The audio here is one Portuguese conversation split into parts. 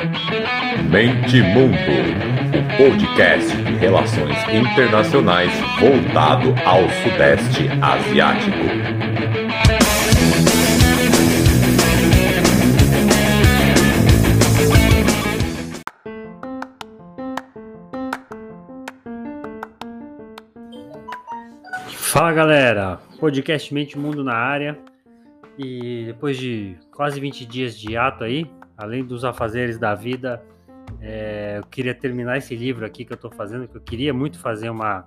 Mente Mundo, o podcast de relações internacionais voltado ao Sudeste Asiático. Fala galera, podcast Mente Mundo na área. E depois de quase 20 dias de ato aí, além dos afazeres da vida, é, eu queria terminar esse livro aqui que eu estou fazendo, que eu queria muito fazer uma,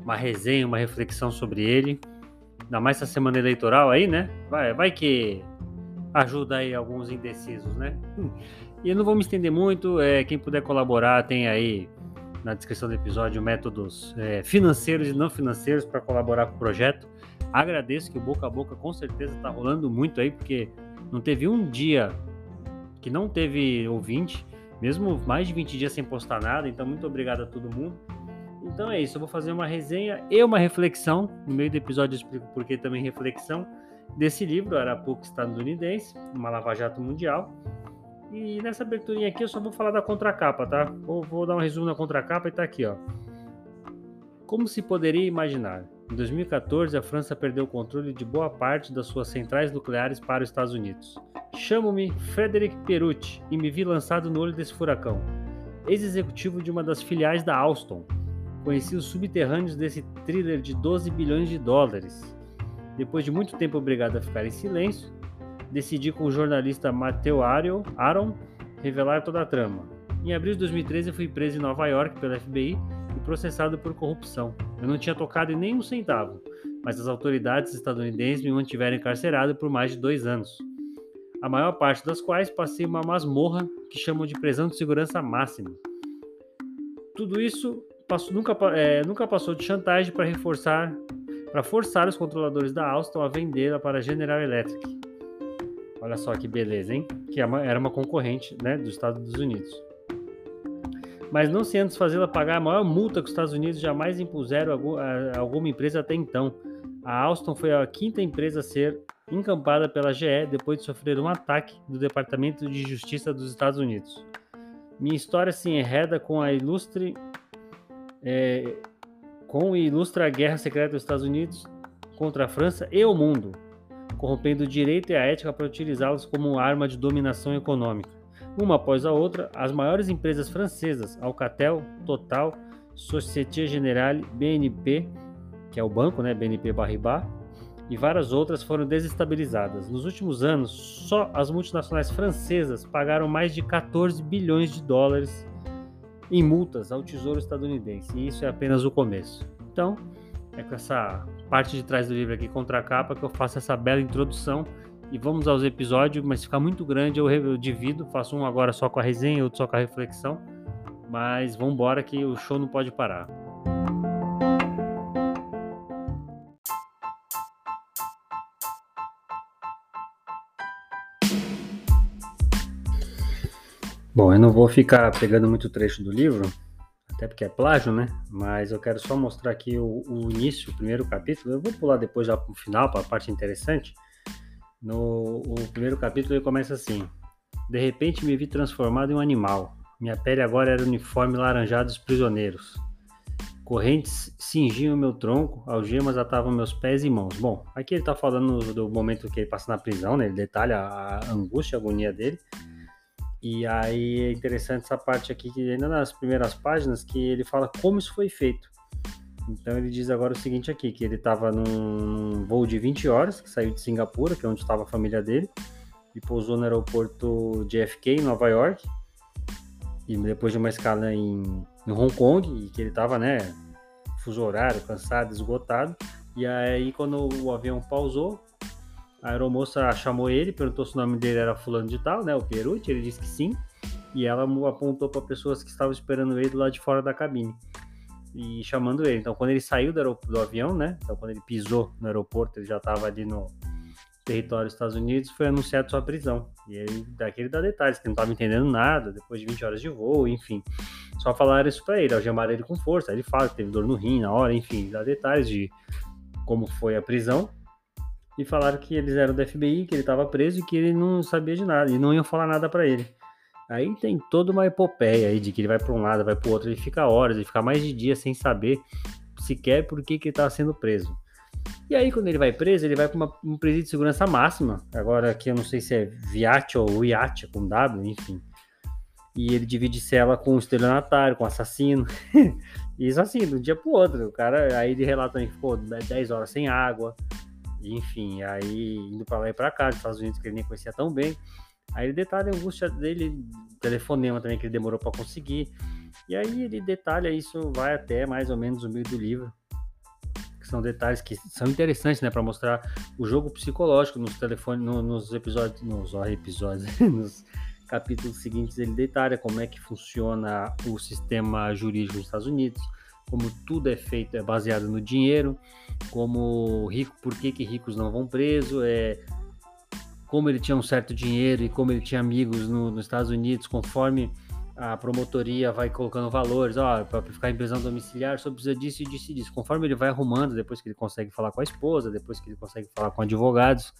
uma resenha, uma reflexão sobre ele. Ainda mais essa semana eleitoral aí, né? Vai, vai que ajuda aí alguns indecisos, né? E eu não vou me estender muito, é, quem puder colaborar tem aí na descrição do episódio métodos é, financeiros e não financeiros para colaborar com o projeto. Agradeço que o boca a boca com certeza está rolando muito aí, porque não teve um dia que não teve ouvinte, mesmo mais de 20 dias sem postar nada, então muito obrigado a todo mundo. Então é isso, eu vou fazer uma resenha e uma reflexão. No meio do episódio eu explico por que também reflexão desse livro, Arapuca Estadunidense, uma lava-jato mundial. E nessa aberturinha aqui eu só vou falar da contracapa, tá? Vou, vou dar um resumo da contracapa e tá aqui, ó. Como se poderia imaginar? Em 2014, a França perdeu o controle de boa parte das suas centrais nucleares para os Estados Unidos. Chamo-me Frederic Perucci e me vi lançado no olho desse furacão. Ex-executivo de uma das filiais da Alstom. Conheci os subterrâneos desse thriller de 12 bilhões de dólares. Depois de muito tempo obrigado a ficar em silêncio, decidi com o jornalista Matteo Aaron revelar toda a trama. Em abril de 2013, fui preso em Nova York pela FBI e processado por corrupção. Eu não tinha tocado em nem um centavo, mas as autoridades estadunidenses me mantiveram encarcerado por mais de dois anos. A maior parte das quais passei uma masmorra que chamam de prisão de segurança máxima. Tudo isso passou, nunca, é, nunca passou de chantagem para reforçar, para forçar os controladores da Alstom a vendê-la para a General Electric. Olha só que beleza, hein? Que é era uma concorrente né, dos Estados Unidos mas não se antes fazê-la pagar a maior multa que os Estados Unidos jamais impuseram a alguma empresa até então. A Alstom foi a quinta empresa a ser encampada pela GE depois de sofrer um ataque do Departamento de Justiça dos Estados Unidos. Minha história se enreda com a ilustre é, com e ilustra a guerra secreta dos Estados Unidos contra a França e o mundo, corrompendo o direito e a ética para utilizá-los como arma de dominação econômica. Uma após a outra, as maiores empresas francesas, Alcatel, Total, Société Générale, BNP, que é o banco, né, BNP Paribas, e várias outras foram desestabilizadas. Nos últimos anos, só as multinacionais francesas pagaram mais de 14 bilhões de dólares em multas ao Tesouro estadunidense, e isso é apenas o começo. Então, é com essa parte de trás do livro aqui contra a capa que eu faço essa bela introdução e vamos aos episódios, mas se ficar muito grande eu, eu divido, faço um agora só com a resenha, outro só com a reflexão. Mas vamos embora que o show não pode parar. Bom, eu não vou ficar pegando muito trecho do livro, até porque é plágio, né? Mas eu quero só mostrar aqui o, o início, o primeiro capítulo. Eu vou pular depois já para o final, para a parte interessante. No o primeiro capítulo ele começa assim: De repente me vi transformado em um animal. Minha pele agora era uniforme laranjado dos prisioneiros. Correntes cingiam meu tronco, algemas atavam meus pés e mãos. Bom, aqui ele está falando do momento que ele passa na prisão, né? Ele detalha a angústia, a agonia dele. E aí é interessante essa parte aqui, que ainda nas primeiras páginas, que ele fala como isso foi feito. Então ele diz agora o seguinte aqui, que ele estava num voo de 20 horas, que saiu de Singapura, que é onde estava a família dele, e pousou no aeroporto JFK, em Nova York, e depois de uma escala em, em Hong Kong, e que ele estava, né, fuso horário, cansado, esgotado, e aí quando o avião pausou, a aeromoça chamou ele, perguntou se o nome dele era fulano de tal, né, o Perucci, ele disse que sim, e ela apontou para pessoas que estavam esperando ele lá de fora da cabine e chamando ele. Então, quando ele saiu do, do avião, né? Então, quando ele pisou no aeroporto, ele já estava ali no território dos Estados Unidos, foi anunciado sua prisão. E aí, daqui ele dá detalhes, que não estava entendendo nada, depois de 20 horas de voo, enfim. Só falaram isso para ele, algemaram ele com força. Aí ele fala que teve dor no rim na hora, enfim, dá detalhes de como foi a prisão. E falaram que eles eram do FBI, que ele estava preso e que ele não sabia de nada, e não iam falar nada para ele. Aí tem toda uma epopeia aí de que ele vai para um lado, vai para o outro, ele fica horas, ele fica mais de dia sem saber sequer por que, que ele está sendo preso. E aí, quando ele vai preso, ele vai para um presídio de segurança máxima. Agora, aqui eu não sei se é Viat ou Iat com W, enfim. E ele divide cela com estelionatário, com assassino. Isso assim, de um dia pro outro. O cara, aí ele relata que ficou 10 horas sem água. Enfim, aí indo para lá e para cá, dos Estados Unidos, que ele nem conhecia tão bem. Aí ele detalha a angústia dele, telefonema também que ele demorou para conseguir. E aí ele detalha isso, vai até mais ou menos o meio do livro são detalhes que são interessantes, né, para mostrar o jogo psicológico nos telefones, no, nos episódios, nos episódios, nos capítulos seguintes ele detalha como é que funciona o sistema jurídico dos Estados Unidos, como tudo é feito é baseado no dinheiro, como rico, por que, que ricos não vão preso, é como ele tinha um certo dinheiro e como ele tinha amigos no, nos Estados Unidos, conforme a promotoria vai colocando valores, ó, para ficar em prisão domiciliar, só precisa disso e disso e disso. Conforme ele vai arrumando, depois que ele consegue falar com a esposa, depois que ele consegue falar com advogados,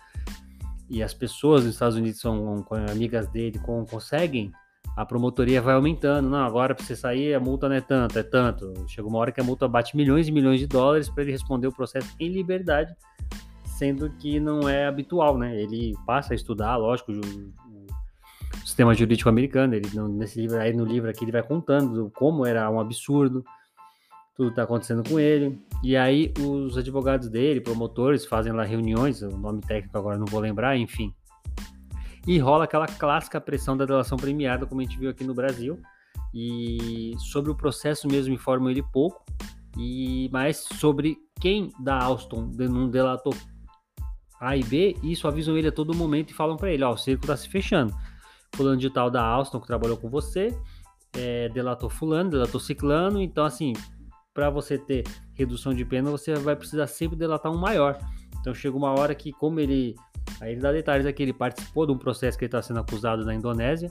e as pessoas nos Estados Unidos são amigas dele, com, conseguem, a promotoria vai aumentando. Não, agora para você sair a multa não é tanto, é tanto. Chega uma hora que a multa bate milhões e milhões de dólares para ele responder o processo em liberdade, sendo que não é habitual, né? Ele passa a estudar, lógico, sistema jurídico americano. Ele nesse livro aí no livro aqui ele vai contando como era um absurdo tudo está acontecendo com ele. E aí os advogados dele, promotores, fazem lá reuniões, o nome técnico agora não vou lembrar, enfim. E rola aquela clássica pressão da delação premiada, como a gente viu aqui no Brasil. E sobre o processo mesmo informam ele pouco, e mas sobre quem da Alston não delatou A e B, isso avisam ele a todo momento e falam para ele, ó, o círculo está se fechando fulano de tal da Alstom que trabalhou com você, é, delatou fulano, delatou ciclano, então assim, para você ter redução de pena, você vai precisar sempre delatar um maior. Então chega uma hora que, como ele. Aí ele dá detalhes aqui, ele participou de um processo que ele está sendo acusado na Indonésia.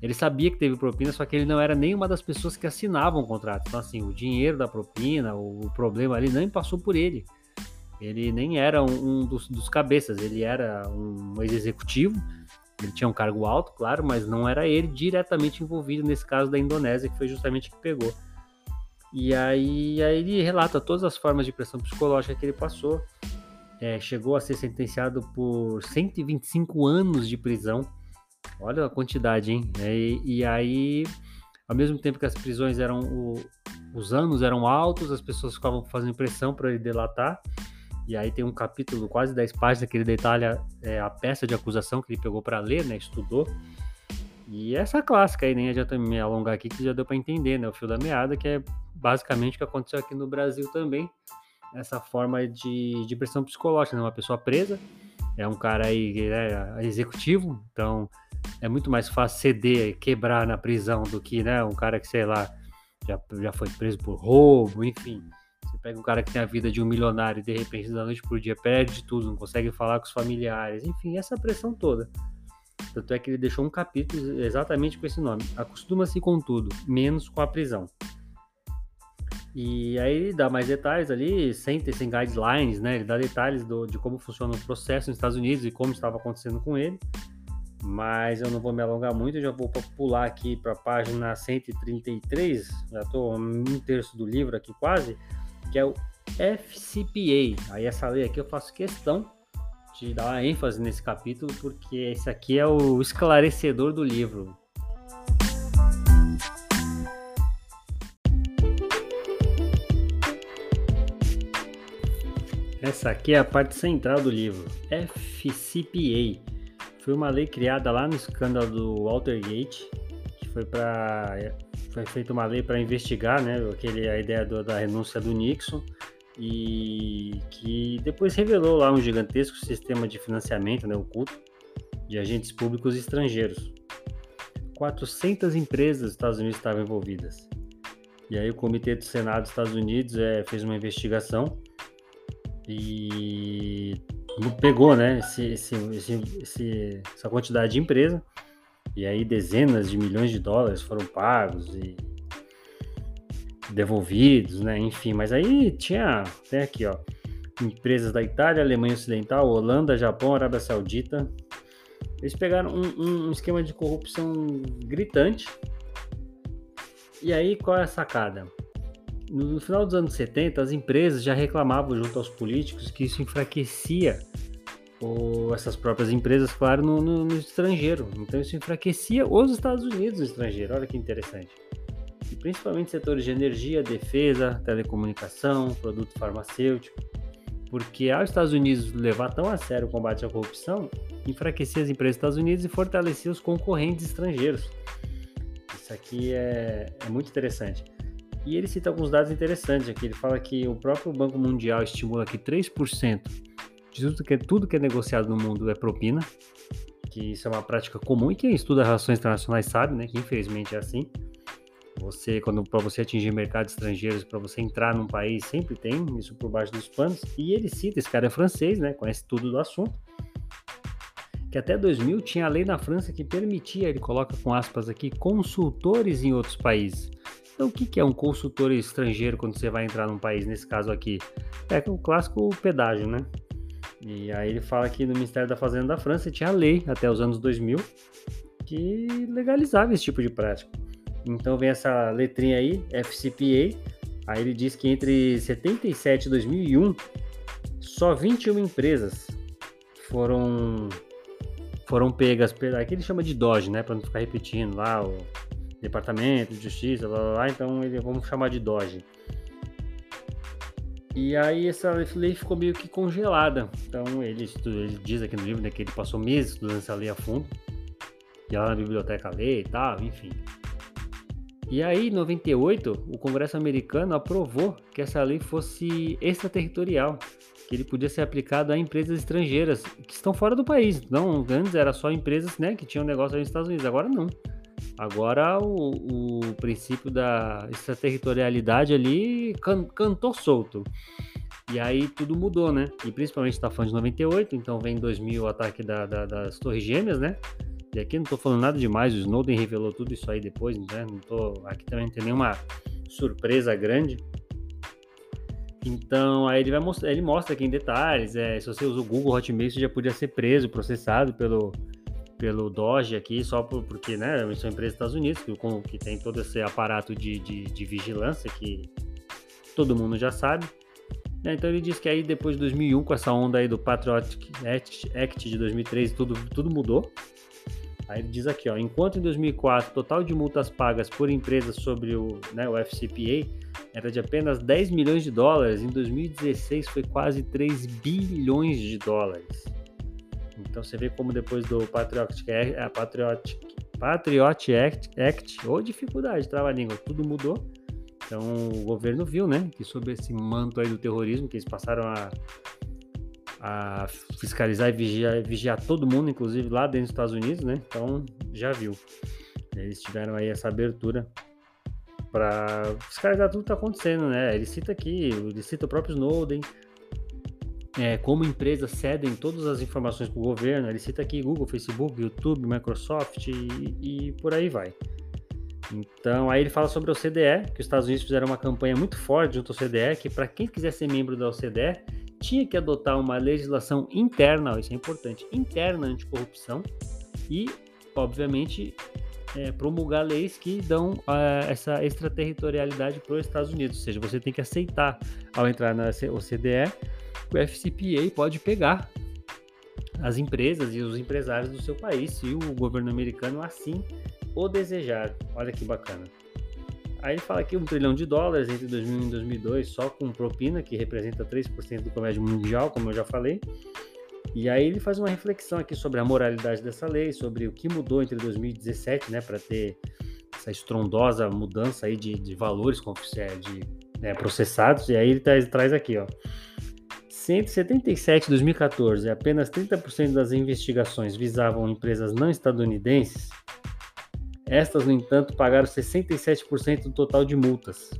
Ele sabia que teve propina, só que ele não era nenhuma das pessoas que assinavam o contrato. Então, assim, o dinheiro da propina, o problema ali nem passou por ele. Ele nem era um, um dos, dos, cabeças, ele era um ex-executivo ele tinha um cargo alto, claro, mas não era ele diretamente envolvido nesse caso da Indonésia, que foi justamente que pegou. E aí, aí ele relata todas as formas de pressão psicológica que ele passou. É, chegou a ser sentenciado por 125 anos de prisão. Olha a quantidade, hein? E, e aí, ao mesmo tempo que as prisões eram. O, os anos eram altos, as pessoas ficavam fazendo pressão para ele delatar. E aí tem um capítulo, quase 10 páginas, que ele detalha é, a peça de acusação que ele pegou para ler, né? Estudou. E essa clássica aí, nem adianta me alongar aqui, que já deu para entender, né? O fio da meada, que é basicamente o que aconteceu aqui no Brasil também. Essa forma de, de pressão psicológica, né? Uma pessoa presa, é um cara aí é, executivo, então é muito mais fácil ceder, quebrar na prisão do que, né? Um cara que, sei lá, já, já foi preso por roubo, enfim. Você pega um cara que tem a vida de um milionário e de repente, da noite por dia, perde tudo, não consegue falar com os familiares, enfim, essa pressão toda. Tanto é que ele deixou um capítulo exatamente com esse nome. Acostuma-se com tudo, menos com a prisão. E aí ele dá mais detalhes ali, sem sem guidelines, né? Ele dá detalhes do, de como funciona o processo nos Estados Unidos e como estava acontecendo com ele. Mas eu não vou me alongar muito, eu já vou pular aqui para a página 133, já estou um terço do livro aqui quase que é o FCPA. Aí essa lei aqui eu faço questão de dar ênfase nesse capítulo, porque esse aqui é o esclarecedor do livro. Essa aqui é a parte central do livro, FCPA. Foi uma lei criada lá no escândalo do Watergate, que foi para foi feita uma lei para investigar, né, aquele, a ideia do, da renúncia do Nixon e que depois revelou lá um gigantesco sistema de financiamento, né, oculto, de agentes públicos estrangeiros. 400 empresas dos Estados Unidos estavam envolvidas. E aí o Comitê do Senado dos Estados Unidos é, fez uma investigação e pegou, né, esse, esse, esse, essa quantidade de empresa e aí dezenas de milhões de dólares foram pagos e devolvidos, né? Enfim, mas aí tinha, tem aqui, ó, empresas da Itália, Alemanha Ocidental, Holanda, Japão, Arábia Saudita, Eles pegaram um, um esquema de corrupção gritante. E aí, qual é a sacada? No final dos anos 70, as empresas já reclamavam junto aos políticos que isso enfraquecia ou essas próprias empresas, claro, no, no, no, estrangeiro. Então isso enfraquecia os Estados Unidos no estrangeiro. Olha que interessante. E principalmente setores de energia, defesa, telecomunicação, produto farmacêutico. Porque aos Estados Unidos levar tão a sério o combate à corrupção, enfraquecia as empresas dos Estados Unidos e fortalecia os concorrentes estrangeiros. Isso aqui é, é muito interessante. E ele cita alguns dados interessantes aqui. Ele fala que o próprio Banco Mundial estimula que 3% de tudo que, é, tudo que é negociado no mundo é propina, que isso é uma prática comum e quem estuda relações internacionais sabe, né, que infelizmente é assim. Você, quando para você atingir mercados estrangeiros, para você entrar num país, sempre tem isso por baixo dos panos. E ele cita, esse cara é francês, né, conhece tudo do assunto, que até 2000 tinha a lei na França que permitia, ele coloca com aspas aqui, consultores em outros países. Então, o que é um consultor estrangeiro quando você vai entrar num país, nesse caso aqui? É o clássico pedágio, né? E aí ele fala que no Ministério da Fazenda da França tinha lei até os anos 2000 que legalizava esse tipo de prática. Então vem essa letrinha aí, FCPA. Aí ele diz que entre 77 e 2001, só 21 empresas foram foram pegas, aqui ele chama de DOGE, né, para não ficar repetindo lá o Departamento de Justiça, blá, blá, blá, então ele vamos chamar de DOGE. E aí essa lei ficou meio que congelada. Então ele, ele diz aqui no livro né, que ele passou meses estudando essa lei a fundo. E lá na biblioteca lê e tal, enfim. E aí, em 98, o Congresso americano aprovou que essa lei fosse extraterritorial, que ele podia ser aplicado a empresas estrangeiras que estão fora do país. Não, antes era só empresas né, que tinham negócio nos Estados Unidos, agora não. Agora o, o princípio da extraterritorialidade ali can, cantou solto. E aí tudo mudou, né? E principalmente está falando de 98, então vem 2000 o ataque da, da, das Torres Gêmeas, né? E aqui não estou falando nada demais, o Snowden revelou tudo isso aí depois, né? Não tô, aqui também não tem nenhuma surpresa grande. Então, aí ele vai mostrar, ele mostra aqui em detalhes, é, se você usa o Google Hotmail, você já podia ser preso, processado pelo, pelo Doge aqui, só por, porque, né, são empresas dos Estados Unidos, que, que tem todo esse aparato de, de, de vigilância que todo mundo já sabe. É, então ele diz que aí depois de 2001, com essa onda aí do Patriotic Act de 2003, tudo, tudo mudou. Aí ele diz aqui, ó, enquanto em 2004 o total de multas pagas por empresas sobre o, né, o FCPA era de apenas 10 milhões de dólares, em 2016 foi quase 3 bilhões de dólares. Então você vê como depois do Patriotic, a Patriotic, Patriot Act, Act ou dificuldade, trava-língua, tudo mudou. Então o governo viu, né, que sob esse manto aí do terrorismo, que eles passaram a, a fiscalizar e vigiar, vigiar todo mundo, inclusive lá dentro dos Estados Unidos, né? Então já viu. Eles tiveram aí essa abertura para fiscalizar tudo que está acontecendo, né? Ele cita aqui, ele cita o próprio Snowden, é, como empresas cedem todas as informações para o governo. Ele cita aqui Google, Facebook, YouTube, Microsoft e, e, por aí vai. Então, aí ele fala sobre a OCDE, que os Estados Unidos fizeram uma campanha muito forte junto à OCDE, que para quem quiser ser membro da OCDE, tinha que adotar uma legislação interna, isso é importante, interna anticorrupção e, obviamente, é, promulgar leis que dão uh, essa extraterritorialidade para os Estados Unidos. Ou seja, você tem que aceitar, ao entrar na OCDE, o FCPA pode pegar as empresas e os empresários do seu país, se o governo americano assim o desejar. Olha que bacana. Aí ele fala aqui um trilhão de dólares entre 2001 e 2002 só com propina, que representa 3% do comércio mundial, como eu já falei. E aí ele faz uma reflexão aqui sobre a moralidade dessa lei, sobre o que mudou entre 2017, né, para ter essa estrondosa mudança aí de, de valores de, né, processados. E aí ele traz, traz aqui, ó. 177 2014, apenas 30% das investigações visavam empresas não estadunidenses. Estas, no entanto, pagaram 67% do total de multas.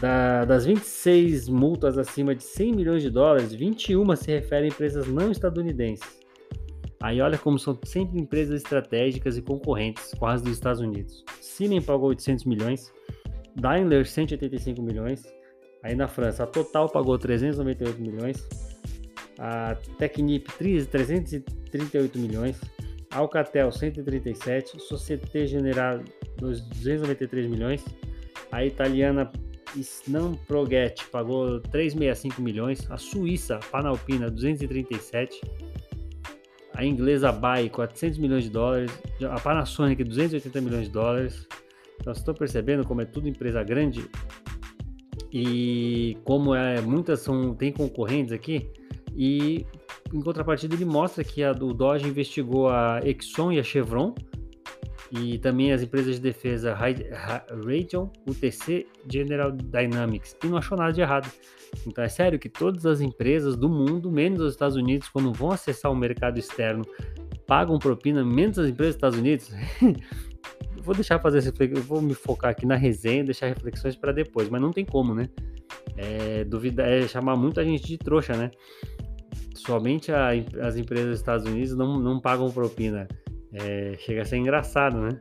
Da, das 26 multas acima de 100 milhões de dólares, 21 se referem a empresas não estadunidenses. Aí olha como são sempre empresas estratégicas e concorrentes, quase dos Estados Unidos. Siemens pagou 800 milhões, Daimler 185 milhões, Aí na França, a Total pagou 398 milhões, a Technip 338 milhões, Alcatel 137, Societe Generale 293 milhões, a italiana Snam Proget pagou 365 milhões, a Suíça Panalpina 237, a inglesa BAE 400 milhões de dólares, a Panasonic 280 milhões de dólares. Então, vocês estão percebendo como é tudo empresa grande e como é muitas são tem concorrentes aqui e em contrapartida ele mostra que a, o Dodge investigou a Exxon e a Chevron e também as empresas de defesa Raytheon, UTC, General Dynamics e não achou nada de errado. Então é sério que todas as empresas do mundo, menos os Estados Unidos, quando vão acessar o mercado externo, pagam propina, menos as empresas dos Estados Unidos. vou deixar fazer essa vou me focar aqui na resenha, deixar reflexões para depois, mas não tem como, né? É, duvida, é chamar muita gente de trouxa, né? Somente a, as empresas dos Estados Unidos não, não pagam propina. É, chega a ser engraçado, né?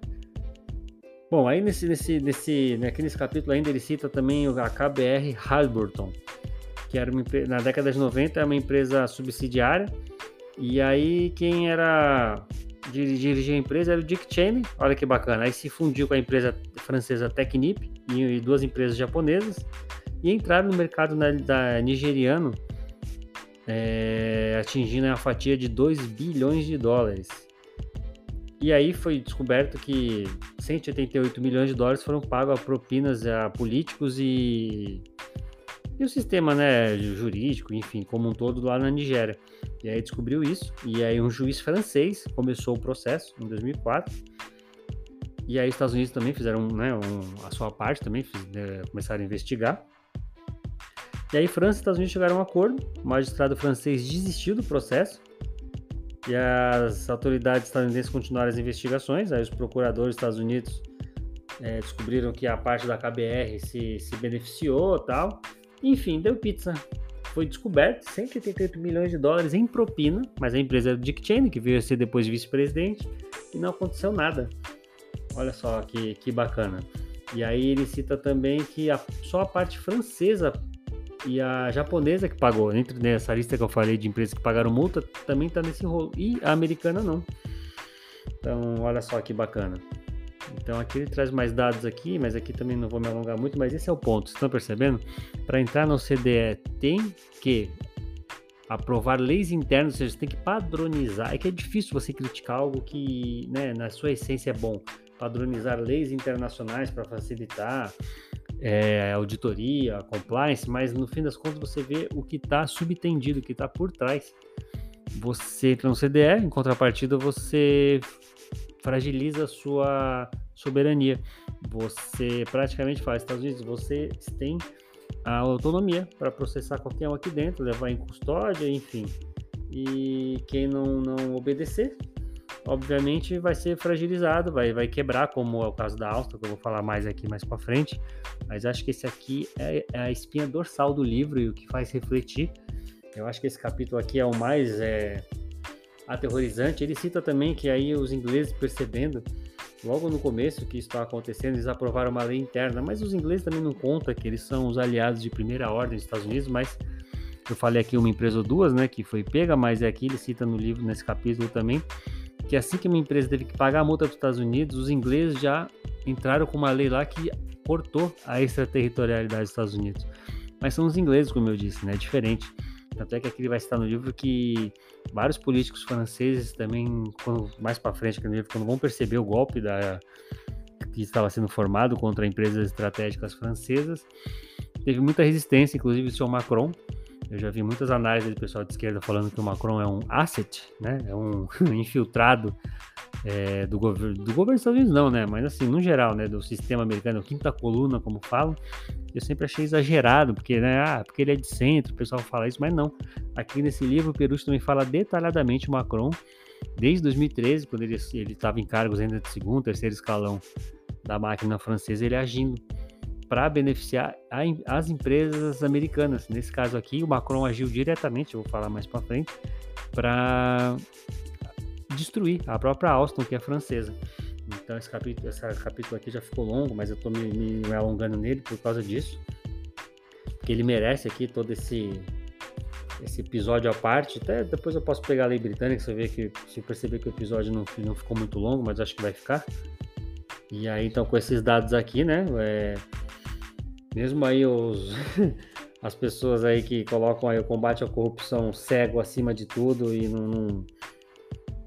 Bom, aí nesse, nesse, nesse, aqui nesse capítulo ainda ele cita também a KBR Halliburton, que era uma, na década de 90 é uma empresa subsidiária, e aí quem era dirigia a empresa era o Dick Cheney, olha que bacana, aí se fundiu com a empresa francesa Technip e duas empresas japonesas, e entraram no mercado na, da, nigeriano, é, atingindo a fatia de 2 bilhões de dólares. E aí foi descoberto que 188 milhões de dólares foram pagos a propinas a políticos e, e o sistema né, jurídico, enfim, como um todo lá na Nigéria. E aí descobriu isso, e aí um juiz francês começou o processo em 2004. E aí os Estados Unidos também fizeram né, um, a sua parte, também fiz, né, começaram a investigar. E aí França e Estados Unidos chegaram a um acordo, o magistrado francês desistiu do processo e as autoridades estadunidenses continuaram as investigações. Aí os procuradores dos Estados Unidos é, descobriram que a parte da KBR se, se beneficiou tal. Enfim, deu pizza. Foi descoberto 188 milhões de dólares em propina, mas a empresa do Dick Cheney, que veio a ser depois vice-presidente, e não aconteceu nada. Olha só que, que bacana. E aí ele cita também que a, só a parte francesa e a japonesa que pagou, entre nessa lista que eu falei de empresas que pagaram multa, também está nesse rolo. E a americana não. Então, olha só que bacana. Então aqui ele traz mais dados aqui, mas aqui também não vou me alongar muito, mas esse é o ponto. Estão percebendo? Para entrar no CDE tem que aprovar leis internas, ou seja, você tem que padronizar. É que é difícil você criticar algo que, né, na sua essência é bom. Padronizar leis internacionais para facilitar é, auditoria, compliance, mas no fim das contas você vê o que está subtendido, o que está por trás. Você entra no CDE, em contrapartida você fragiliza a sua soberania. Você praticamente faz, Estados Unidos, você tem a autonomia para processar qualquer um aqui dentro, levar em custódia, enfim. E quem não, não obedecer, obviamente vai ser fragilizado, vai, vai quebrar, como é o caso da Áustria, que eu vou falar mais aqui mais para frente. Mas acho que esse aqui é, é, a espinha dorsal do livro e o que faz refletir. Eu acho que esse capítulo aqui é o mais é, aterrorizante. Ele cita também que aí os ingleses percebendo logo no começo que isso está acontecendo, eles aprovaram uma lei interna, mas os ingleses também não contam que eles são os aliados de primeira ordem dos Estados Unidos, mas eu falei aqui uma empresa ou duas, né, que foi pega, mas é aqui ele cita no livro, nesse capítulo também, que assim que uma empresa teve que pagar a multa para os Estados Unidos, os ingleses já entraram com uma lei lá que cortou a extraterritorialidade dos Estados Unidos. Mas são os ingleses, como eu disse, né? É diferente. Tanto é que aqui ele vai citar no livro que vários políticos franceses também, quando, mais para frente quando vão perceber o golpe da, que estava sendo formado contra empresas estratégicas francesas, teve muita resistência, inclusive o senhor Macron, eu já vi muitas análises do pessoal de esquerda falando que o Macron é um asset, né? É um infiltrado é, do, governo, do governo dos Estados Unidos, não, né? Mas assim, no geral, né? Do sistema americano, quinta coluna, como falam. Eu sempre achei exagerado, porque, né? Ah, porque ele é de centro, o pessoal fala isso, mas não. Aqui nesse livro, o Perucci também fala detalhadamente o Macron, desde 2013, quando ele estava em cargos ainda de segundo, terceiro escalão da máquina francesa, ele agindo para beneficiar a, as empresas americanas. Nesse caso aqui, o Macron agiu diretamente, eu vou falar mais para frente, para destruir a própria Alstom, que é francesa. Então esse capítulo, esse capítulo aqui já ficou longo, mas eu estou me, me, alongando nele por causa disso. Porque ele merece aqui todo esse esse episódio à parte. Até depois eu posso pegar a lei britânica, você vê que se perceber que o episódio não, não ficou muito longo, mas acho que vai ficar. E aí, então, com esses dados aqui, né? É, mesmo aí os, as pessoas aí que colocam aí o combate à corrupção cego acima de tudo e não, não,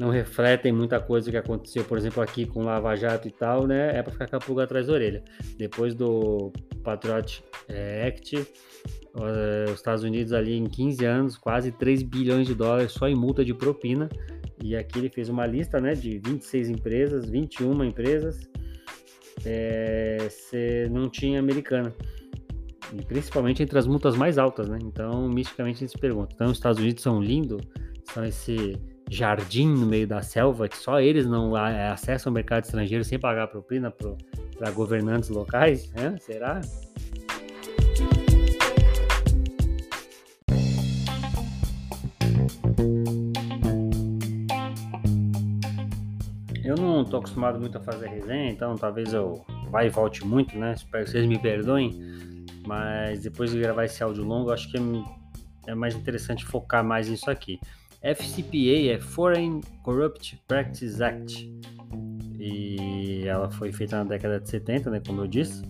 não refletem muita coisa que aconteceu, por exemplo, aqui com Lava Jato e tal, né? É para ficar com a pulga atrás da orelha. Depois do Patriot é, Act, os Estados Unidos ali em 15 anos, quase 3 bilhões de dólares só em multa de propina. E aqui ele fez uma lista né, de 26 empresas, 21 empresas, é, você não tinha americana. E principalmente entre as multas mais altas, né? Então, misticamente a gente se pergunta. Então, os Estados Unidos são lindos, são esse jardim no meio da selva que só eles não é, acessam o mercado estrangeiro sem pagar propina para governantes locais, né? Será? Eu não tô acostumado muito a fazer resenha, então talvez eu vá e volte muito, né? Espero que vocês me perdoem. Mas depois de gravar esse áudio longo, acho que é, é mais interessante focar mais nisso aqui. FCPA é Foreign Corrupt Practice Act. E ela foi feita na década de 70, né, como eu disse.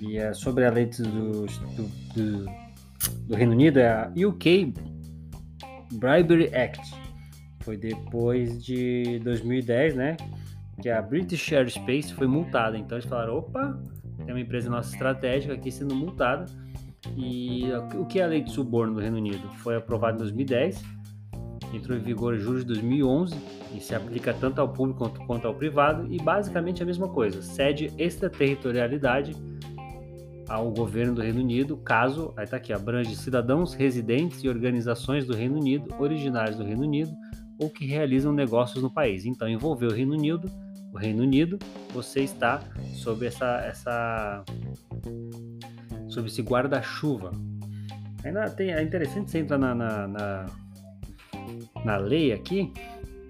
E é sobre a lei do, do, do, do Reino Unido, é a UK Bribery Act foi depois de 2010, né? Que a British Aerospace foi multada. Então eles falaram: opa, tem uma empresa nossa estratégica aqui sendo multada. E o que é a lei de suborno do Reino Unido? Foi aprovada em 2010, entrou em vigor em julho de 2011 e se aplica tanto ao público quanto, quanto ao privado. E basicamente a mesma coisa: cede extraterritorialidade ao governo do Reino Unido, caso, aí tá aqui, abrange cidadãos, residentes e organizações do Reino Unido, originários do Reino Unido, ou que realizam negócios no país. Então, envolver o Reino Unido, o Reino Unido, você está sob essa, essa sob esse guarda-chuva. Ainda tem, é interessante você entrar na, na, na, na lei aqui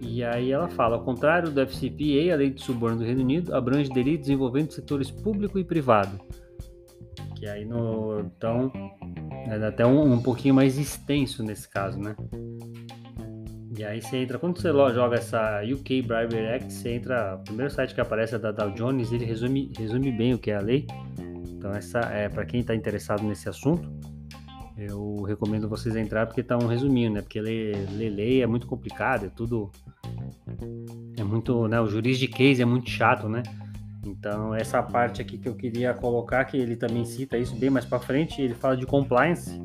e aí ela fala, ao contrário do FCPA, a lei de suborno do Reino Unido abrange delitos envolvendo setores público e privado. Que aí no então é até um, um pouquinho mais extenso nesse caso, né? E aí você entra, quando você joga essa UK Bribery Act, você entra, o primeiro site que aparece é da Dow Jones, ele resume, resume bem o que é a lei. Então essa é para quem está interessado nesse assunto, eu recomendo vocês entrar porque está um resuminho, né? Porque ler, ler lei é muito complicado, é tudo é muito, né? O juridiquês é muito chato, né? Então essa parte aqui que eu queria colocar, que ele também cita isso bem mais para frente, ele fala de compliance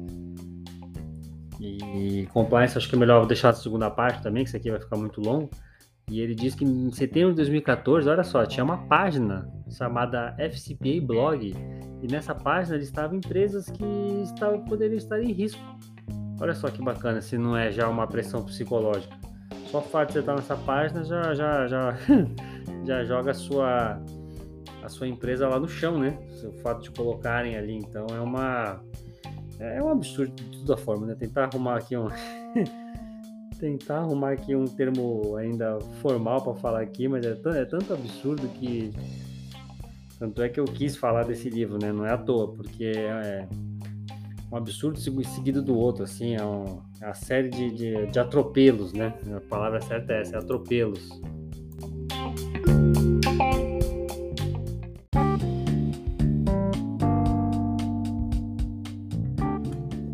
e compliance, acho que é melhor deixar a segunda parte também, que isso aqui vai ficar muito longo. E ele diz que em setembro de 2014, olha só, tinha uma página chamada FCPA Blog. E nessa página estavam empresas que estavam, poderiam estar em risco. Olha só que bacana, se não é já uma pressão psicológica. Só o fato de você estar nessa página já, já, já, já joga a sua, a sua empresa lá no chão, né? O fato de colocarem ali. Então é uma é um absurdo de toda forma, né? Tentar arrumar aqui um. Tentar arrumar aqui um termo ainda formal para falar aqui, mas é, é tanto absurdo que. Tanto é que eu quis falar desse livro, né? Não é à toa, porque é um absurdo seguido do outro, assim, é, um, é uma série de, de, de atropelos, né? A palavra certa é essa, é atropelos.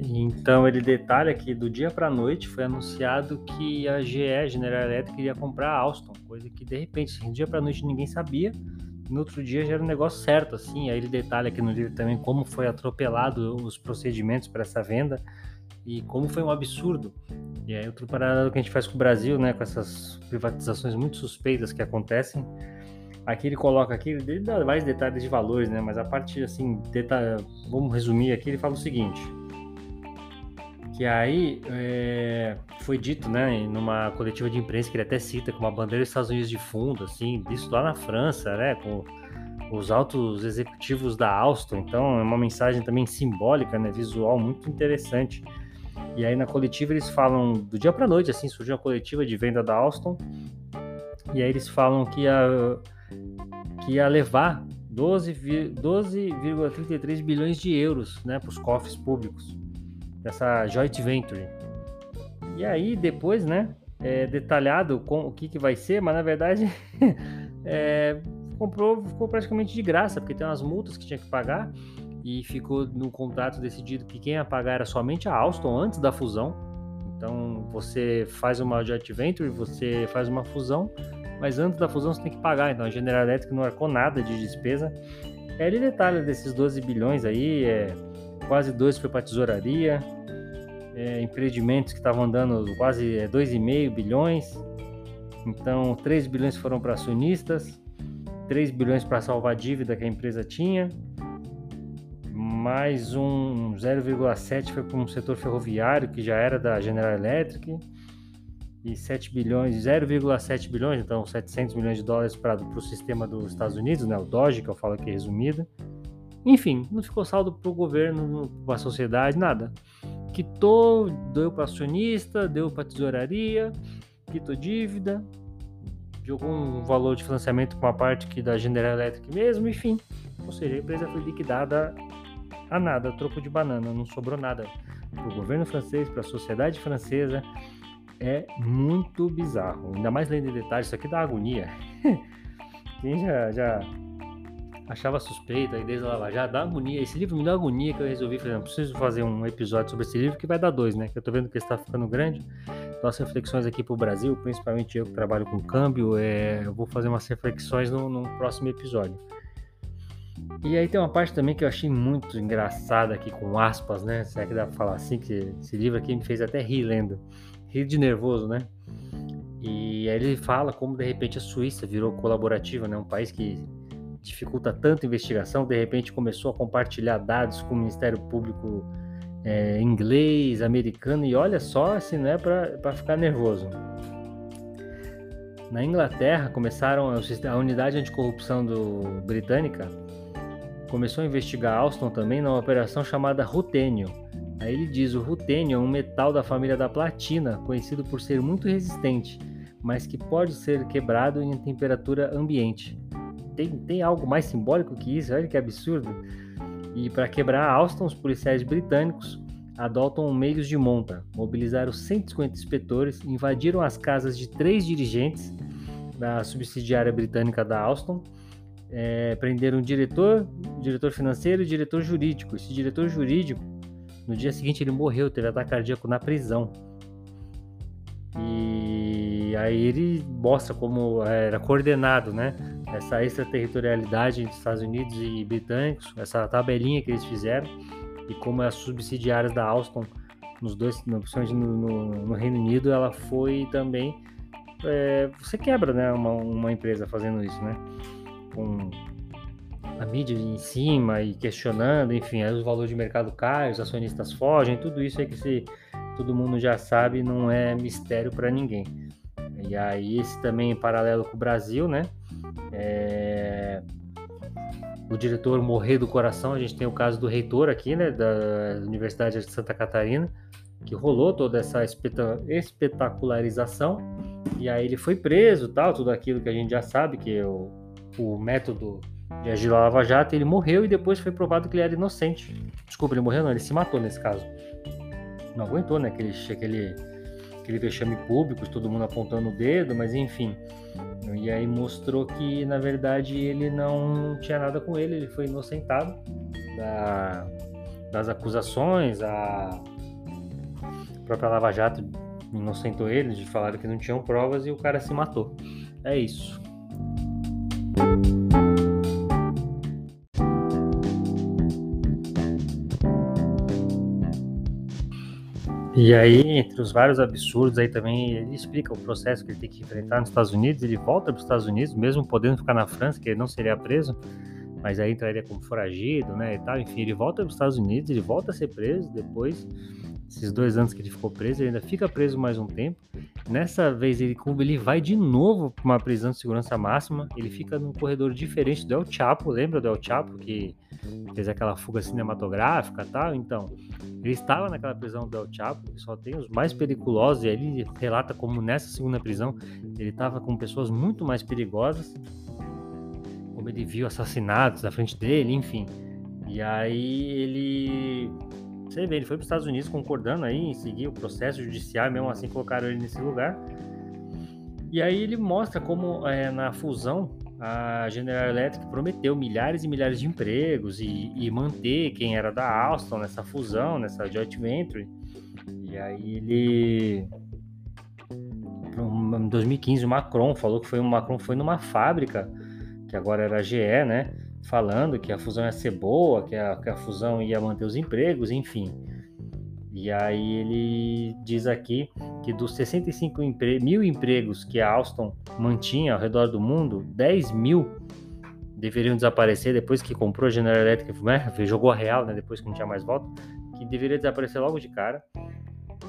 Então ele detalha que do dia para a noite foi anunciado que a GE, General Electric, iria comprar a Alstom, coisa que de repente, assim, do dia para a noite ninguém sabia. No outro dia já era um negócio certo, assim. Aí ele detalha aqui no livro também como foi atropelado os procedimentos para essa venda e como foi um absurdo. E aí outro paralelo que a gente faz com o Brasil, né, com essas privatizações muito suspeitas que acontecem. Aqui ele coloca aqui, ele dá mais detalhes de valores, né, mas a parte assim, vamos resumir aqui, ele fala o seguinte: que aí é, foi dito, né, numa coletiva de imprensa que ele até cita com uma bandeira dos Estados Unidos de fundo, assim, isso lá na França, né, com os altos executivos da Alstom. Então é uma mensagem também simbólica, né, visual muito interessante. E aí na coletiva eles falam do dia para noite, assim, surgiu uma coletiva de venda da Alstom. E aí eles falam que ia, que ia levar 12,33 12, bilhões de euros, né, para os cofres públicos dessa joint venture. E aí depois, né, é, detalhado com o que, que vai ser, mas na verdade é, comprou, ficou praticamente de graça, porque tem umas multas que tinha que pagar e ficou no contrato decidido que quem ia pagar era somente a Alstom antes da fusão. Então você faz uma joint venture, você faz uma fusão, mas antes da fusão você tem que pagar. Então a General Electric não arcou nada de despesa. É, ele detalha desses 12 bilhões aí, é, quase 2 foi para tesouraria, é, empreendimentos que estavam dando quase 2,5 é, bilhões. Então 3 bilhões foram para acionistas, 3 bilhões para salvar a dívida que a empresa tinha mais um 0,7 foi para um setor ferroviário que já era da General Electric e 7 bilhões, 0,7 bilhões, então 700 milhões de dólares para o sistema dos Estados Unidos, né, o DOGE, que eu falo aqui resumida. Enfim, não ficou saldo para o governo, para a sociedade, nada. Quitou, deu para acionista, deu para tesouraria, quitou dívida, jogou um valor de financiamento com uma parte que da General Electric mesmo, enfim. Ou seja, a empresa foi liquidada a nada, troco de banana, não sobrou nada para o governo francês, para a sociedade francesa. É muito bizarro. Ainda mais lendo em detalhes, isso aqui dá agonia. Quem já, já achava suspeita aí desde a Lava Jato, dá agonia. Esse livro me dá agonia que eu resolvi fazer. Não preciso fazer um episódio sobre esse livro que vai dar dois, né? Que eu tô vendo que está ficando grande. Nossas reflexões aqui para o Brasil, principalmente eu que trabalho com câmbio, é, eu vou fazer umas reflexões no, no próximo episódio. E aí tem uma parte também que eu achei muito engraçada aqui, com aspas, né? Será que dá pra falar assim? Que esse livro aqui me fez até rir lendo. Rir de nervoso, né? E aí ele fala como de repente a Suíça virou colaborativa, né? Um país que dificulta tanto a investigação, de repente começou a compartilhar dados com o Ministério Público é, inglês, americano, e olha só, assim, não é para ficar nervoso. Na Inglaterra, começaram a unidade anticorrupção do, britânica começou a investigar Alstom também numa operação chamada rutênio. Aí ele diz: o rutênio é um metal da família da platina, conhecido por ser muito resistente, mas que pode ser quebrado em temperatura ambiente. Tem, tem algo mais simbólico que isso? Olha que absurdo! E para quebrar a Alstom, os policiais britânicos adotam meios de monta, mobilizaram 150 inspetores, invadiram as casas de três dirigentes da subsidiária britânica da Alstom é, prenderam um diretor, diretor financeiro e diretor jurídico. Esse diretor jurídico, no dia seguinte, ele morreu, teve ataque cardíaco na prisão. E aí ele mostra como era coordenado, né? Essa extraterritorialidade entre Estados Unidos e britânicos, essa tabelinha que eles fizeram, e como as subsidiárias da Alstom, nos dois, no, no, no Reino Unido, ela foi também. É, você quebra, né? Uma, uma empresa fazendo isso, né? com a mídia em cima e questionando, enfim, aí os valores de mercado caem, os acionistas fogem, tudo isso é que se todo mundo já sabe, não é mistério para ninguém. E aí esse também em paralelo com o Brasil, né? É... O diretor morrer do coração, a gente tem o caso do reitor aqui, né, da Universidade de Santa Catarina, que rolou toda essa espetacularização, e aí ele foi preso, tal, tudo aquilo que a gente já sabe, que é o o método de agir da Lava Jato, ele morreu e depois foi provado que ele era inocente. Desculpa, ele morreu não, ele se matou nesse caso. Não aguentou, né? Aquele, aquele, aquele vexame público, todo mundo apontando o dedo, mas enfim. E aí mostrou que, na verdade, ele não tinha nada com ele, ele foi inocentado da, das acusações, a própria Lava Jato inocentou ele, de falaram que não tinham provas e o cara se matou. É isso. E aí, entre os vários absurdos, aí também ele explica o processo que ele tem que enfrentar nos Estados Unidos. Ele volta para os Estados Unidos, mesmo podendo ficar na França, que ele não seria preso, mas aí entraria como foragido, né? E tal. Enfim, ele volta para os Estados Unidos, ele volta a ser preso depois esses dois anos que ele ficou preso, ele ainda fica preso mais um tempo. Nessa vez, ele, ele vai de novo para uma prisão de segurança máxima. Ele fica num corredor diferente do El Chapo. Lembra do El Chapo que fez aquela fuga cinematográfica tal? Então, ele estava naquela prisão do El Chapo, que só tem os mais periculosos. E aí ele relata como nessa segunda prisão ele estava com pessoas muito mais perigosas. Como ele viu assassinatos na frente dele, enfim. E aí ele Você vê, ele foi para os Estados Unidos concordando aí em seguir o processo judicial, mesmo assim colocaram ele nesse lugar. E aí ele mostra como é, na fusão a General Electric prometeu milhares e milhares de empregos e, e manter quem era da Alstom nessa fusão, nessa joint venture. E aí ele em 2015 o Macron falou que foi o Macron foi numa fábrica que agora era a GE, né? Falando que a fusão ia ser boa, que a, que a fusão ia manter os empregos, enfim. E aí ele diz aqui que dos 65 empre mil empregos que a Alstom mantinha ao redor do mundo, 10 mil deveriam desaparecer depois que comprou a General Electric, né? jogou a real, né? depois que não tinha mais volta, que deveria desaparecer logo de cara.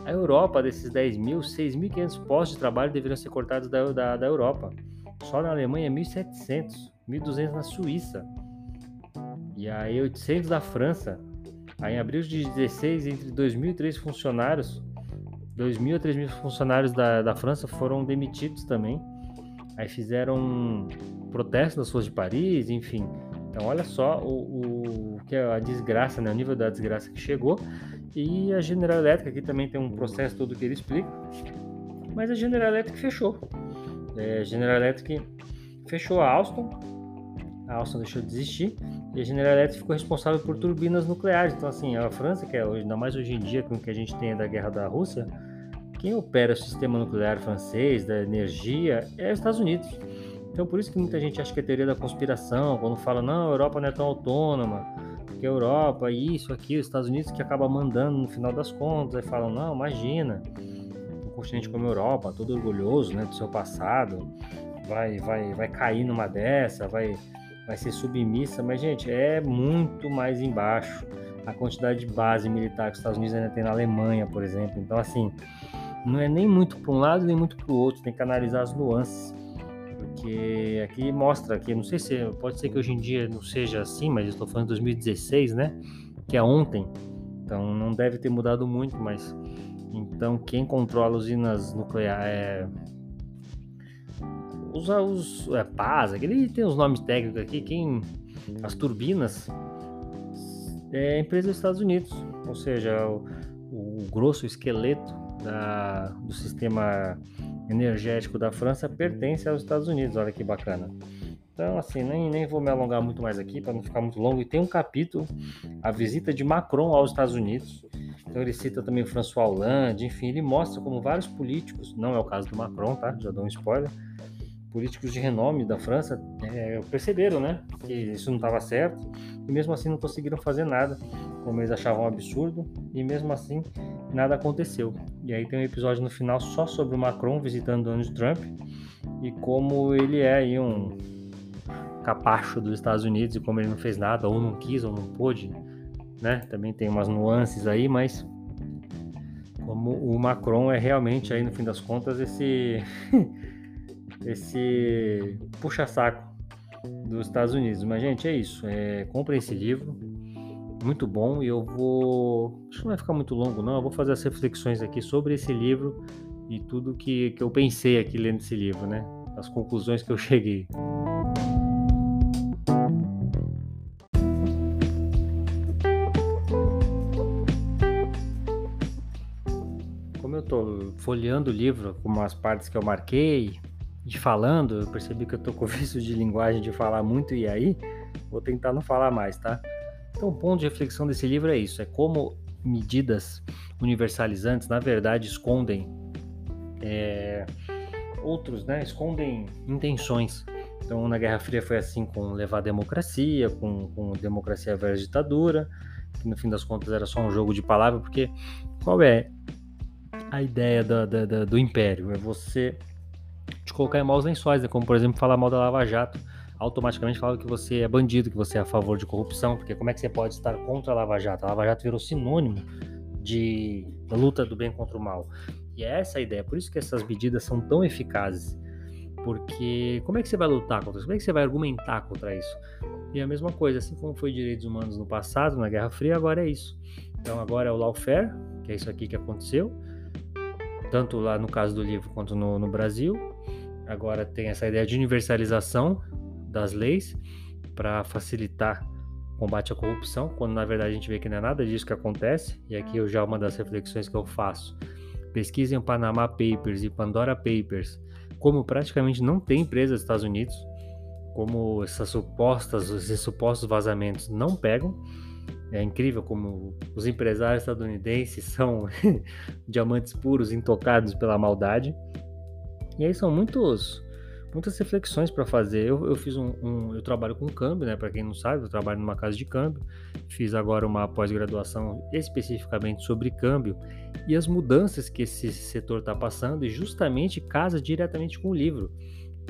A Europa, desses 10 mil, 6.500 postos de trabalho deveriam ser cortados da, da, da Europa. Só na Alemanha, 1.700, 1.200 na Suíça. E aí, 800 da França. Aí, em abril de 16, entre 2.000 e 3 funcionários, 2.000 a 3.000 funcionários da, da França foram demitidos também. Aí fizeram um protesto nas ruas de Paris, enfim. Então, olha só o, o que é a desgraça, né? o nível da desgraça que chegou. E a General Electric aqui também tem um processo todo que ele explica. Mas a General Electric fechou. É, a General Electric fechou a Alstom. A Alstom deixou de existir e a General Electric ficou responsável por turbinas nucleares. Então, assim, a França, que é hoje, ainda mais hoje em dia com o que a gente tem da guerra da Rússia, quem opera o sistema nuclear francês, da energia, é os Estados Unidos. Então, por isso que muita gente acha que é teoria da conspiração, quando fala, não, a Europa não é tão autônoma, porque a Europa, isso, aqui, os Estados Unidos que acaba mandando no final das contas, aí falam, não, imagina, um continente como a Europa, todo orgulhoso, né, do seu passado, vai, vai, vai cair numa dessa, vai vai ser submissa, mas, gente, é muito mais embaixo a quantidade de base militar que os Estados Unidos ainda tem na Alemanha, por exemplo. Então, assim, não é nem muito para um lado nem muito para o outro, tem que analisar as nuances. Porque aqui mostra que, não sei se pode ser que hoje em dia não seja assim, mas estou falando de 2016, né? Que é ontem. Então não deve ter mudado muito, mas então quem controla usinas nucleares é, os, os é, aquele tem os nomes técnicos aqui, quem as turbinas é a empresa dos Estados Unidos, ou seja, o, o grosso esqueleto da, do sistema energético da França pertence aos Estados Unidos. Olha que bacana. Então, assim, nem, nem vou me alongar muito mais aqui para não ficar muito longo. E tem um capítulo, a visita de Macron aos Estados Unidos. Então, ele cita também François Hollande, enfim, ele mostra como vários políticos, não é o caso do Macron, tá? Já dou um spoiler, políticos de renome da França é, perceberam, né, que isso não estava certo e mesmo assim não conseguiram fazer nada, como eles achavam um absurdo e mesmo assim nada aconteceu. E aí tem um episódio no final só sobre o Macron visitando Donald Trump e como ele é aí um capacho dos Estados Unidos e como ele não fez nada ou não quis ou não pôde, né? Também tem umas nuances aí, mas como o Macron é realmente aí no fim das contas esse esse puxa-saco dos Estados Unidos. Mas, gente, é isso. É, comprem esse livro. Muito bom. E eu vou. Acho que não vai ficar muito longo, não. Eu vou fazer as reflexões aqui sobre esse livro e tudo que, que eu pensei aqui lendo esse livro, né? As conclusões que eu cheguei. Como eu estou folheando o livro com as partes que eu marquei, de falando, eu percebi que eu tô com vício de linguagem de falar muito e aí vou tentar não falar mais, tá? Então, o ponto de reflexão desse livro é isso: é como medidas universalizantes, na verdade, escondem é, outros, né? Escondem intenções. Então, na Guerra Fria foi assim com levar a democracia, com, com democracia versus ditadura, que no fim das contas era só um jogo de palavras, porque qual é a ideia do, império? É você te colocar em maus lençóis, né? como por exemplo falar mal da Lava Jato, automaticamente fala que você é bandido, que você é a favor de corrupção, porque como é que você pode estar contra a Lava Jato? A Lava Jato virou sinônimo de luta do bem contra o mal. E é essa a ideia, por isso que essas medidas são tão eficazes. Porque como é que você vai lutar contra isso? Como é que você vai argumentar contra isso? E a mesma coisa, assim como foi direitos humanos no passado, na Guerra Fria, agora é isso. Então agora é o lawfare, que é isso aqui que aconteceu, tanto lá no caso do livro quanto no, no Brasil, agora tem essa ideia de universalização das leis para facilitar combate à corrupção, quando na verdade a gente vê que não é nada disso que acontece, e aqui eu já uma das reflexões que eu faço. Pesquisem o Panama Papers e Pandora Papers, como praticamente não tem empresa dos Estados Unidos, como essas supostas, esses supostos vazamentos não pegam. É incrível como os empresários estadunidenses são diamantes puros, intocados pela maldade. E aí são muitos muitas reflexões para fazer. Eu, eu fiz um, um, eu trabalho com câmbio, né? Para quem não sabe, eu trabalho numa casa de câmbio. Fiz agora uma pós-graduação especificamente sobre câmbio e as mudanças que esse setor está passando e justamente casa diretamente com o livro.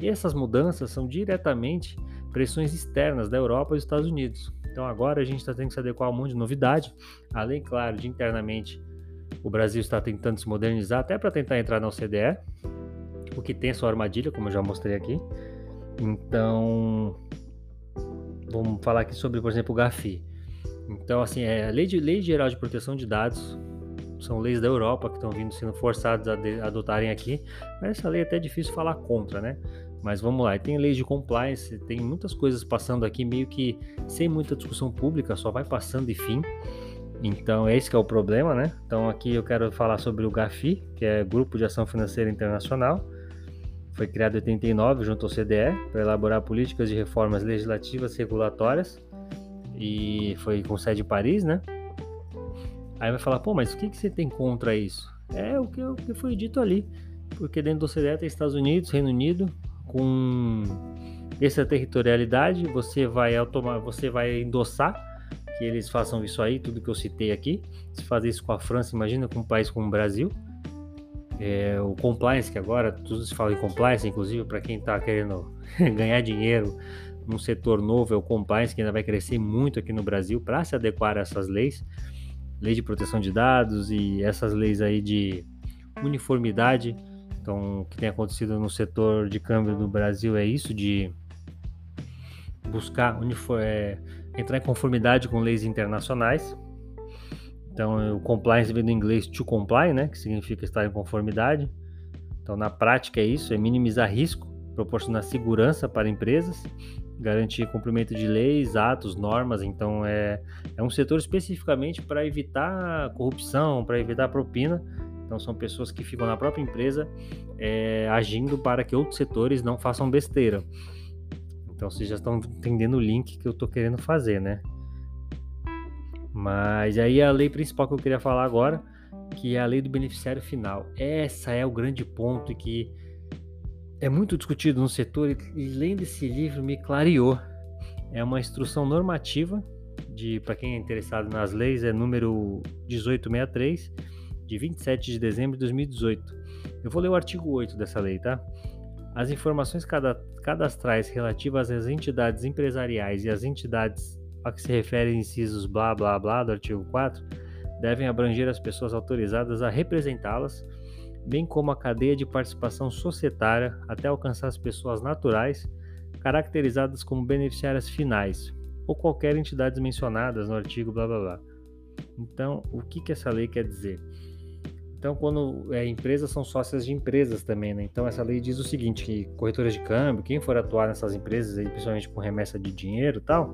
E essas mudanças são diretamente pressões externas da Europa e dos Estados Unidos. Então agora a gente está tendo que se adequar a um monte de novidade, além, claro, de internamente o Brasil está tentando se modernizar até para tentar entrar na OCDE, o que tem a sua armadilha, como eu já mostrei aqui. Então, vamos falar aqui sobre, por exemplo, o GAFI. Então, assim, é a lei, de, lei Geral de Proteção de Dados são leis da Europa que estão vindo sendo forçadas a, adotarem aqui. Mas essa lei é até difícil falar contra, né? Mas vamos lá, tem leis de compliance, tem muitas coisas passando aqui meio que sem muita discussão pública, só vai passando e fim. Então, esse que é o problema, né? Então, aqui eu quero falar sobre o GAFI, que é Grupo de Ação Financeira Internacional. Foi criado em 89 junto ao CDE para elaborar políticas de reformas legislativas regulatórias e foi com sede em Paris, né? Aí vai falar, pô, mas o que, que você tem contra isso? É o que, o que foi dito ali, porque dentro do CDE tem Estados Unidos, Reino Unido, com extraterritorialidade, você vai você vai endossar que eles façam isso aí, tudo que eu citei aqui. Se fazer isso com a França, imagina com um país como o Brasil. É, o compliance, que agora tudo se fala em compliance, inclusive para quem está querendo ganhar dinheiro num setor novo, é o compliance que ainda vai crescer muito aqui no Brasil para se adequar a essas leis, lei de proteção de dados e essas leis aí de uniformidade. Então, o que tem acontecido no setor de câmbio no Brasil é isso de buscar é, entrar em conformidade com leis internacionais então, o compliance vem do inglês to comply, né, que significa estar em conformidade. Então, na prática é isso, é minimizar risco, proporcionar segurança para empresas, garantir cumprimento de leis, atos, normas. Então, é, é um setor especificamente para evitar corrupção, para evitar propina. Então, são pessoas que ficam na própria empresa é, agindo para que outros setores não façam besteira. Então, vocês já estão entendendo o link que eu estou querendo fazer, né? Mas aí a lei principal que eu queria falar agora, que é a lei do beneficiário final. Essa é o grande ponto que é muito discutido no setor e lendo esse livro me clareou. É uma instrução normativa de para quem é interessado nas leis é número 1863 de 27 de dezembro de 2018. Eu vou ler o artigo 8 dessa lei, tá? As informações cadastrais relativas às entidades empresariais e às entidades a que se referem incisos blá blá blá do artigo 4 devem abranger as pessoas autorizadas a representá-las, bem como a cadeia de participação societária até alcançar as pessoas naturais, caracterizadas como beneficiárias finais, ou qualquer entidade mencionadas no artigo blá blá blá. Então, o que, que essa lei quer dizer? Então, quando é, empresas são sócias de empresas também, né? Então, essa lei diz o seguinte: que corretoras de câmbio, quem for atuar nessas empresas, aí, principalmente com remessa de dinheiro e tal,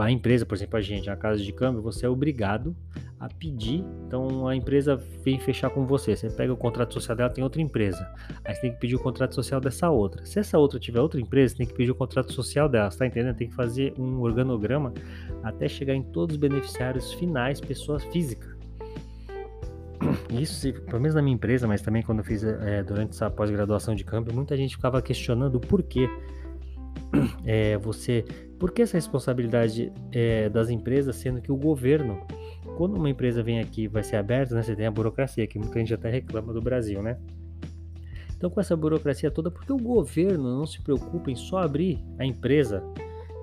a empresa, por exemplo, a gente, a casa de câmbio, você é obrigado a pedir. Então a empresa vem fechar com você. Você pega o contrato social dela, tem outra empresa. Aí você tem que pedir o contrato social dessa outra. Se essa outra tiver outra empresa, você tem que pedir o contrato social dela. Você tá entendendo? Tem que fazer um organograma até chegar em todos os beneficiários finais, pessoas físicas. Isso, pelo menos na minha empresa, mas também quando eu fiz é, durante essa pós-graduação de câmbio, muita gente ficava questionando o porquê é, você. Por que essa responsabilidade é, das empresas, sendo que o governo, quando uma empresa vem aqui vai ser aberta, né, você tem a burocracia, que muita gente até reclama do Brasil, né? Então, com essa burocracia toda, por que o governo não se preocupa em só abrir a empresa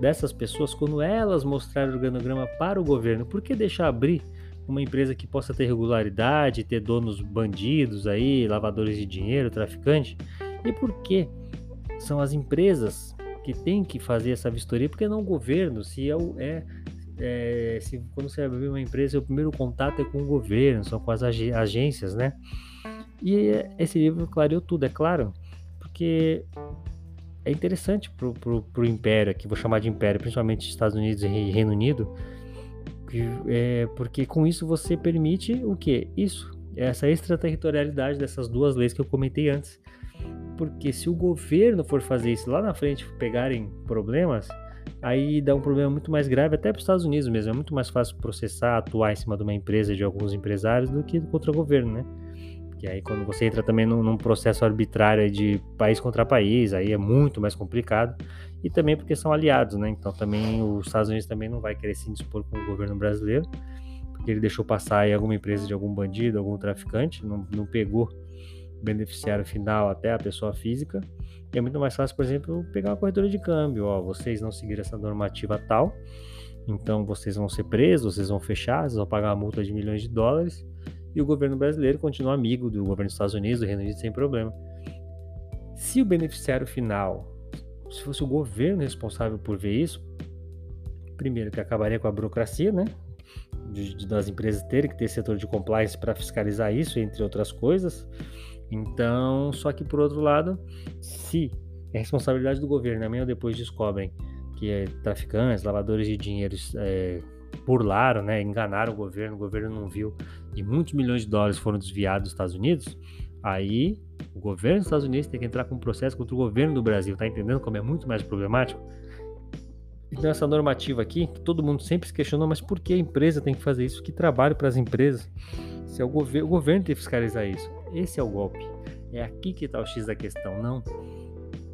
dessas pessoas quando elas mostrarem o organograma para o governo? Por que deixar abrir uma empresa que possa ter regularidade, ter donos bandidos aí, lavadores de dinheiro, traficante? E por que são as empresas que tem que fazer essa vistoria, porque não o governo, se é, é, é se quando você abrir uma empresa, o primeiro contato é com o governo, são com as ag agências, né? E esse livro clareou tudo, é claro, porque é interessante para o império, aqui vou chamar de império, principalmente Estados Unidos e Reino Unido, é, porque com isso você permite o que? Isso, essa extraterritorialidade dessas duas leis que eu comentei antes. Porque se o governo for fazer isso lá na frente, pegarem problemas, aí dá um problema muito mais grave, até para os Estados Unidos mesmo. É muito mais fácil processar, atuar em cima de uma empresa, de alguns empresários, do que contra o governo, né? Porque aí quando você entra também num, num processo arbitrário de país contra país, aí é muito mais complicado. E também porque são aliados, né? Então também os Estados Unidos também não vai querer se dispor com o governo brasileiro, porque ele deixou passar aí alguma empresa de algum bandido, algum traficante, não, não pegou beneficiário final até a pessoa física. E é muito mais fácil, por exemplo, pegar uma corretora de câmbio. Ó, vocês não seguiram essa normativa tal, então vocês vão ser presos, vocês vão fechar, vocês vão pagar uma multa de milhões de dólares e o governo brasileiro continua amigo do governo dos Estados Unidos, do Reino Unido, sem problema. Se o beneficiário final, se fosse o governo responsável por ver isso, primeiro que acabaria com a burocracia, né? De, de, das empresas terem que ter setor de compliance para fiscalizar isso, entre outras coisas. Então, só que por outro lado, se é responsabilidade do governo, amanhã ou depois descobrem que é traficantes, lavadores de dinheiro é, burlaram, né, enganaram o governo, o governo não viu e muitos milhões de dólares foram desviados dos Estados Unidos, aí o governo dos Estados Unidos tem que entrar com um processo contra o governo do Brasil, tá entendendo como é muito mais problemático? Então essa normativa aqui, todo mundo sempre se questionou, mas por que a empresa tem que fazer isso? Que trabalho para as empresas? Se é o, gover o governo tem que fiscalizar isso. Esse é o golpe. É aqui que está o X da questão, não.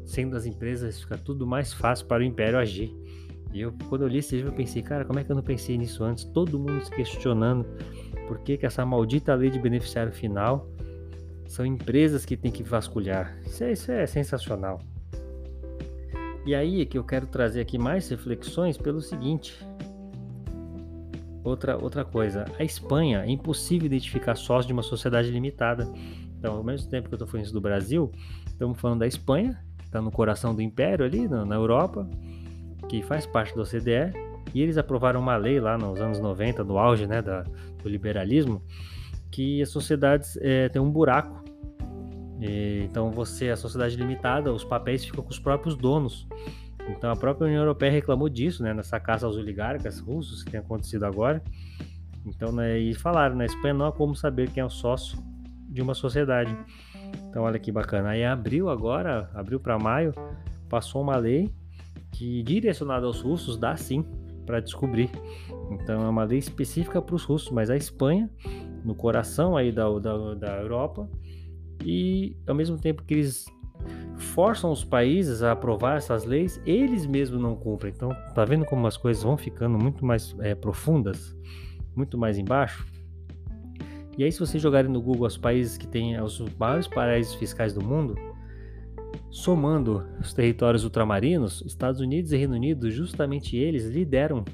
Sendo as empresas, fica tudo mais fácil para o império agir. E eu, quando eu li esse livro, eu pensei, cara, como é que eu não pensei nisso antes? Todo mundo se questionando por que, que essa maldita lei de beneficiário final são empresas que têm que vasculhar. Isso é, isso é sensacional. E aí é que eu quero trazer aqui mais reflexões pelo seguinte. Outra, outra coisa, a Espanha é impossível identificar sócio de uma sociedade limitada. Então, ao mesmo tempo que eu estou falando isso do Brasil, estamos falando da Espanha, que está no coração do império ali, na, na Europa, que faz parte da OCDE, e eles aprovaram uma lei lá nos anos 90, no auge né, da, do liberalismo, que as sociedades é, têm um buraco. E, então você, a sociedade limitada, os papéis ficam com os próprios donos. Então a própria União Europeia reclamou disso, né, nessa caça aos oligarcas russos que tem acontecido agora. Então, né, e falaram, na Espanha não há como saber quem é o sócio de uma sociedade. Então, olha que bacana. Aí abriu agora, abriu para maio, passou uma lei que direcionada aos russos dá sim para descobrir. Então é uma lei específica para os russos, mas a Espanha, no coração aí da, da, da Europa, e ao mesmo tempo que eles forçam os países a aprovar essas leis, eles mesmos não cumprem. Então, tá vendo como as coisas vão ficando muito mais é, profundas, muito mais embaixo? E aí, se vocês jogarem no Google os países que têm os maiores paraísos fiscais do mundo, Somando os territórios ultramarinos, Estados Unidos e Reino Unido, justamente eles lideram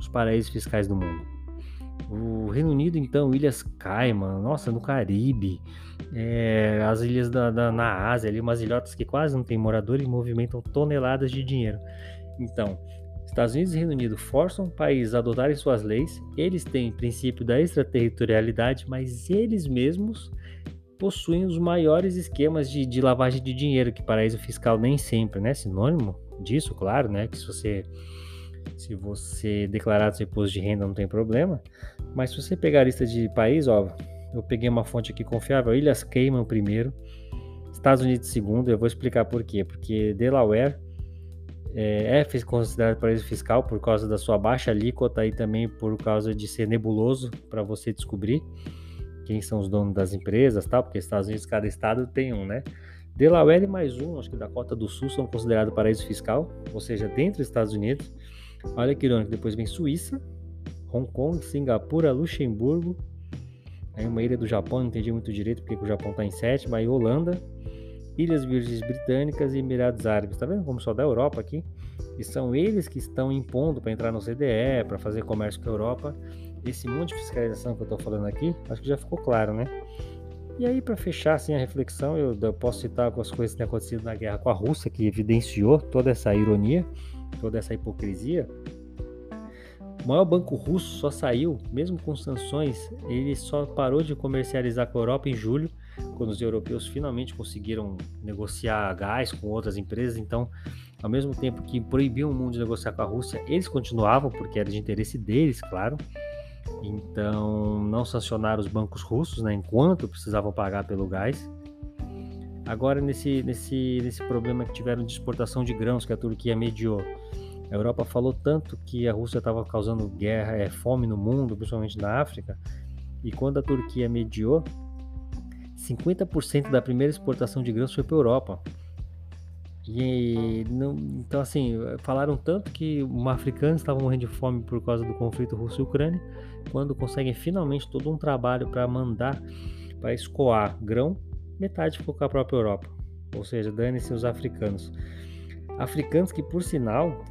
os paraísos fiscais do mundo. O Reino Unido, então, Ilhas Cayman, nossa, no Caribe, é, as ilhas da, da, na Ásia, ali, umas ilhotas que quase não tem morador e movimentam toneladas de dinheiro. Então, Estados Unidos e Reino Unido forçam países a adotarem suas leis, eles têm princípio da extraterritorialidade, mas eles mesmos possuem os maiores esquemas de, de lavagem de dinheiro, que paraíso fiscal nem sempre, né? Sinônimo disso, claro, né? Que se você se você declarar seu imposto de renda não tem problema, mas se você pegar a lista de países, ó, eu peguei uma fonte aqui confiável, Ilhas Cayman primeiro, Estados Unidos segundo, eu vou explicar por quê, porque Delaware é, é considerado paraíso fiscal por causa da sua baixa alíquota e também por causa de ser nebuloso para você descobrir quem são os donos das empresas, tal, porque Estados Unidos, cada estado tem um, né? Delaware e mais um, acho que Dakota do Sul, são considerados paraíso fiscal, ou seja, dentro dos Estados Unidos. Olha que irônico, depois vem Suíça, Hong Kong, Singapura, Luxemburgo, aí uma ilha do Japão, não entendi muito direito porque o Japão está em sétima, aí Holanda, Ilhas Virgens Britânicas e Emirados Árabes. Tá vendo como só da Europa aqui? E são eles que estão impondo para entrar no CDE, para fazer comércio com a Europa esse monte de fiscalização que eu estou falando aqui, acho que já ficou claro, né? E aí, para fechar assim, a reflexão, eu, eu posso citar algumas coisas que têm acontecido na guerra com a Rússia, que evidenciou toda essa ironia, toda essa hipocrisia. O maior banco russo só saiu, mesmo com sanções, ele só parou de comercializar com a Europa em julho, quando os europeus finalmente conseguiram negociar gás com outras empresas. Então, ao mesmo tempo que proibiam o mundo de negociar com a Rússia, eles continuavam, porque era de interesse deles, claro. Então, não sancionaram os bancos russos, né, enquanto precisavam pagar pelo gás. Agora, nesse, nesse, nesse problema que tiveram de exportação de grãos que a Turquia mediou, a Europa falou tanto que a Rússia estava causando guerra, é, fome no mundo, principalmente na África, e quando a Turquia mediou, 50% da primeira exportação de grãos foi para a Europa. E não, então assim, falaram tanto que os africanos estavam morrendo de fome por causa do conflito russo-ucrânia, quando conseguem finalmente todo um trabalho para mandar para escoar grão, metade ficou com a própria Europa. Ou seja, dane-se os africanos. Africanos que, por sinal,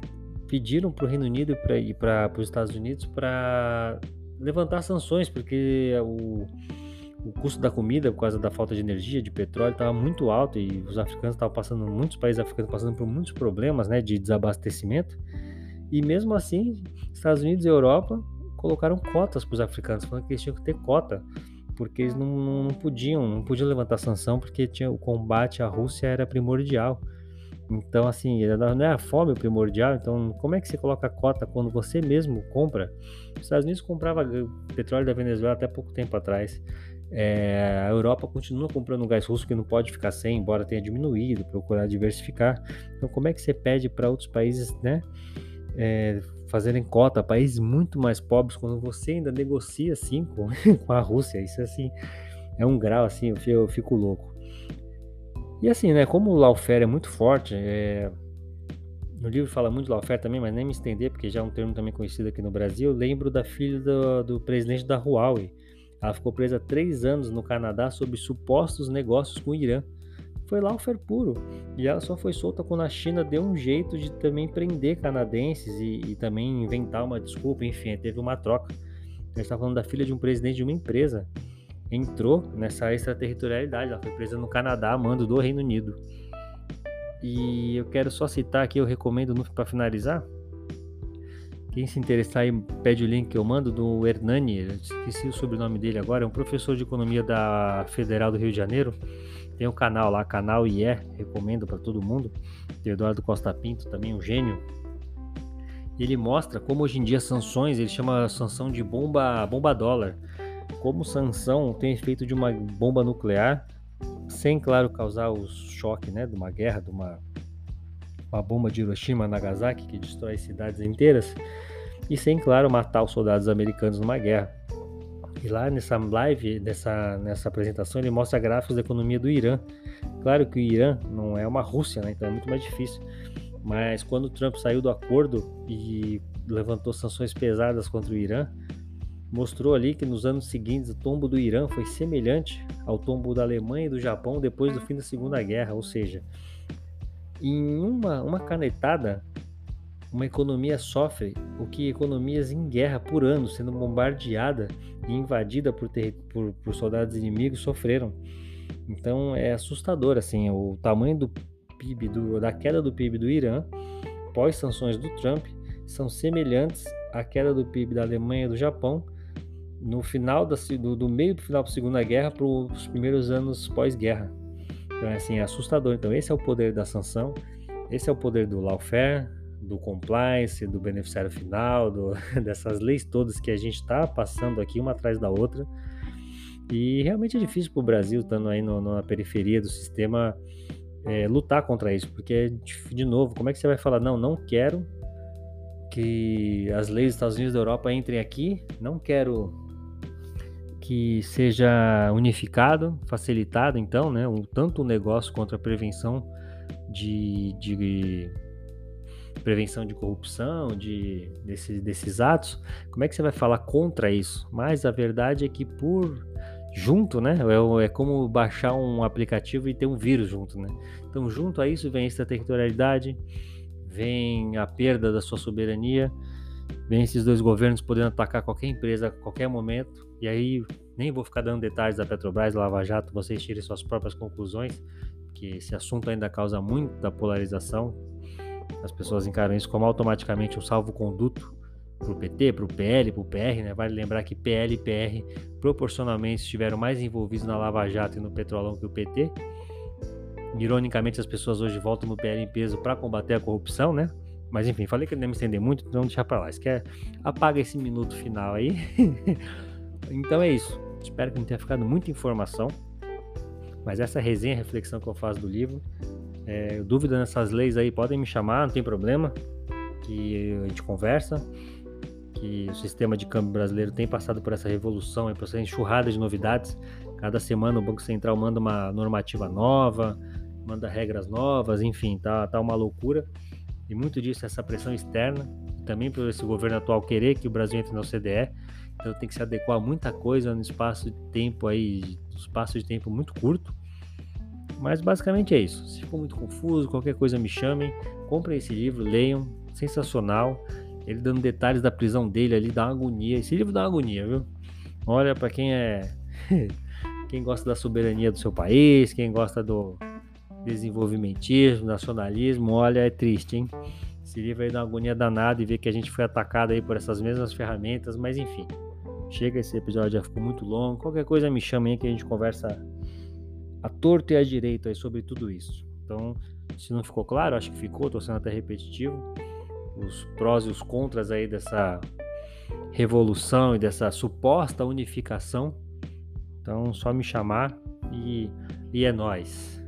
pediram para o Reino Unido e para os Estados Unidos para levantar sanções, porque o, o custo da comida, por causa da falta de energia, de petróleo, estava muito alto e os africanos estavam passando, muitos países africanos passando por muitos problemas né, de desabastecimento. E mesmo assim, Estados Unidos e Europa colocaram cotas para os africanos, falando que eles tinham que ter cota, porque eles não, não podiam, não podiam levantar sanção, porque tinha, o combate à Rússia era primordial. Então, assim, não é a fome o primordial. Então, como é que você coloca cota quando você mesmo compra? Os Estados Unidos comprava petróleo da Venezuela até pouco tempo atrás. É, a Europa continua comprando gás russo que não pode ficar sem, embora tenha diminuído, procurar diversificar. Então, como é que você pede para outros países, né, é, fazerem cota, países muito mais pobres, quando você ainda negocia assim com, com a Rússia? Isso assim é um grau assim, eu fico, eu fico louco. E assim, né, como o lawfare é muito forte, é, no livro fala muito de lawfare também, mas nem me estender, porque já é um termo também conhecido aqui no Brasil. Lembro da filha do, do presidente da Huawei ela ficou presa três anos no Canadá sob supostos negócios com o Irã. Foi lá o fer puro. E ela só foi solta quando a China deu um jeito de também prender canadenses e, e também inventar uma desculpa. Enfim, teve uma troca. A gente está falando da filha de um presidente de uma empresa. Entrou nessa extraterritorialidade. Ela foi presa no Canadá, mando do Reino Unido. E eu quero só citar aqui, eu recomendo para finalizar, quem se interessar aí, pede o link que eu mando do Hernani, esqueci o sobrenome dele agora, é um professor de economia da Federal do Rio de Janeiro. Tem um canal lá, canal IE, recomendo para todo mundo. Tem Eduardo Costa Pinto, também um gênio. Ele mostra como hoje em dia sanções, ele chama sanção de bomba, bomba dólar. Como sanção tem efeito de uma bomba nuclear, sem, claro, causar o choque né, de uma guerra, de uma uma bomba de Hiroshima, Nagasaki, que destrói cidades inteiras, e sem, claro, matar os soldados americanos numa guerra. E lá nessa live, nessa, nessa apresentação, ele mostra gráficos da economia do Irã. Claro que o Irã não é uma Rússia, né? então é muito mais difícil. Mas quando o Trump saiu do acordo e levantou sanções pesadas contra o Irã, mostrou ali que nos anos seguintes o tombo do Irã foi semelhante ao tombo da Alemanha e do Japão depois do fim da Segunda Guerra, ou seja, em uma, uma canetada, uma economia sofre o que economias em guerra por ano, sendo bombardeada e invadida por, por, por soldados inimigos, sofreram. Então é assustador assim o tamanho do PIB do, da queda do PIB do Irã pós sanções do Trump são semelhantes à queda do PIB da Alemanha e do Japão no final da, do, do meio do final da Segunda Guerra para os primeiros anos pós-guerra. Então, é assim, é assustador. Então, esse é o poder da sanção, esse é o poder do lawfare, do compliance, do beneficiário final, do, dessas leis todas que a gente está passando aqui uma atrás da outra. E realmente é difícil para o Brasil, estando aí no, na periferia do sistema, é, lutar contra isso, porque, de novo, como é que você vai falar, não, não quero que as leis dos Estados Unidos da Europa entrem aqui, não quero que seja unificado, facilitado, então, né, tanto o negócio quanto a prevenção de, de prevenção de corrupção, de desse, desses atos. Como é que você vai falar contra isso? Mas a verdade é que por junto, né, é, é como baixar um aplicativo e ter um vírus junto, né? Então, junto a isso vem a extraterritorialidade, vem a perda da sua soberania, vem esses dois governos podendo atacar qualquer empresa a qualquer momento. E aí, nem vou ficar dando detalhes da Petrobras, Lava Jato, vocês tirem suas próprias conclusões, que esse assunto ainda causa muita polarização. As pessoas encaram isso como automaticamente um salvo-conduto para o PT, para o PL, para o PR, né? Vale lembrar que PL e PR proporcionalmente estiveram mais envolvidos na Lava Jato e no Petrolão que o PT. Ironicamente, as pessoas hoje voltam no PL em peso para combater a corrupção, né? Mas enfim, falei que não ia me estender muito, então deixar para lá. Se quer, apaga esse minuto final aí. então é isso. Espero que não tenha ficado muita informação. Mas essa resenha, reflexão que eu faço do livro, é, dúvida nessas leis aí, podem me chamar, não tem problema. Que a gente conversa que o sistema de câmbio brasileiro tem passado por essa revolução, por essa enxurrada de novidades. Cada semana o Banco Central manda uma normativa nova, manda regras novas, enfim, tá, tá uma loucura. E muito disso é essa pressão externa, também por esse governo atual querer que o Brasil entre na OCDE. Então tem que se adequar a muita coisa no espaço de tempo aí, espaço de tempo muito curto. Mas basicamente é isso. Se ficou muito confuso, qualquer coisa me chamem, comprem esse livro, leiam, sensacional. Ele dando detalhes da prisão dele ali, dá agonia. Esse livro dá agonia, viu? Olha, para quem é. quem gosta da soberania do seu país, quem gosta do desenvolvimentismo, nacionalismo, olha, é triste, hein? Esse livro aí dá uma agonia danada e ver que a gente foi atacado aí por essas mesmas ferramentas, mas enfim. Chega, esse episódio já ficou muito longo. Qualquer coisa me chama aí que a gente conversa a torto e a direito aí sobre tudo isso. Então, se não ficou claro, acho que ficou, estou sendo até repetitivo, os prós e os contras aí dessa revolução e dessa suposta unificação. Então, só me chamar e, e é nós.